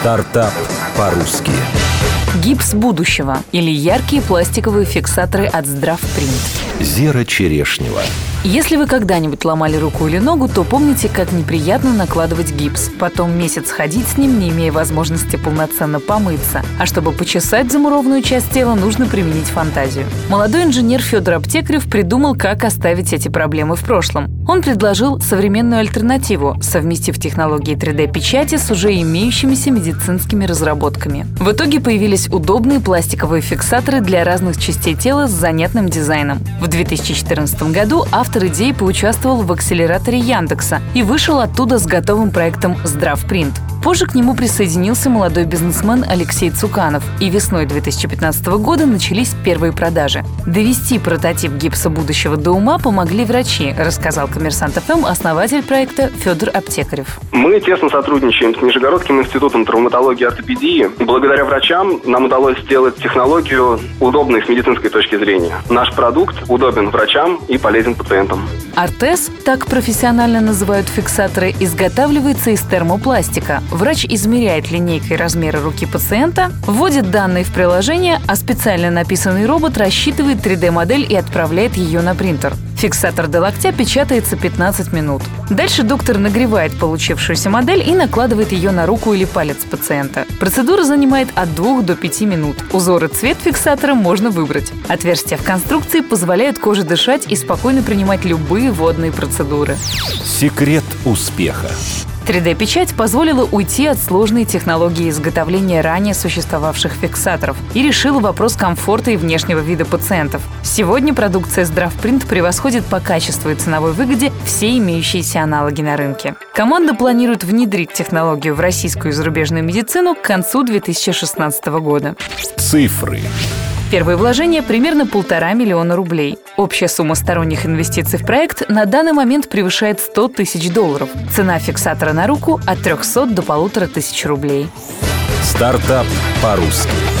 Стартап по-русски. Гипс будущего или яркие пластиковые фиксаторы от Здравпринт. Зера Черешнева. Если вы когда-нибудь ломали руку или ногу, то помните, как неприятно накладывать гипс. Потом месяц ходить с ним, не имея возможности полноценно помыться. А чтобы почесать замурованную часть тела, нужно применить фантазию. Молодой инженер Федор Аптекарев придумал, как оставить эти проблемы в прошлом. Он предложил современную альтернативу, совместив технологии 3D-печати с уже имеющимися медицинскими разработками. В итоге появились удобные пластиковые фиксаторы для разных частей тела с занятным дизайном. В 2014 году автор идеи поучаствовал в акселераторе Яндекса и вышел оттуда с готовым проектом «Здравпринт». Позже к нему присоединился молодой бизнесмен Алексей Цуканов, и весной 2015 года начались первые продажи. Довести прототип гипса будущего до ума помогли врачи, рассказал коммерсант ФМ основатель проекта Федор Аптекарев. Мы тесно сотрудничаем с Нижегородским институтом травматологии и ортопедии. Благодаря врачам нам удалось сделать технологию удобной с медицинской точки зрения. Наш продукт удобен врачам и полезен пациентам. Артез, так профессионально называют фиксаторы, изготавливается из термопластика. Врач измеряет линейкой размеры руки пациента, вводит данные в приложение, а специально написанный робот рассчитывает 3D-модель и отправляет ее на принтер. Фиксатор до локтя печатается 15 минут. Дальше доктор нагревает получившуюся модель и накладывает ее на руку или палец пациента. Процедура занимает от 2 до 5 минут. Узор и цвет фиксатора можно выбрать. Отверстия в конструкции позволяют коже дышать и спокойно принимать любые водные процедуры. Секрет успеха. 3D-печать позволила уйти от сложной технологии изготовления ранее существовавших фиксаторов и решила вопрос комфорта и внешнего вида пациентов. Сегодня продукция Здравпринт превосходит по качеству и ценовой выгоде все имеющиеся аналоги на рынке. Команда планирует внедрить технологию в российскую и зарубежную медицину к концу 2016 года. Цифры. Первые вложения примерно полтора миллиона рублей. Общая сумма сторонних инвестиций в проект на данный момент превышает 100 тысяч долларов. Цена фиксатора на руку от 300 до полутора тысяч рублей. Стартап по-русски.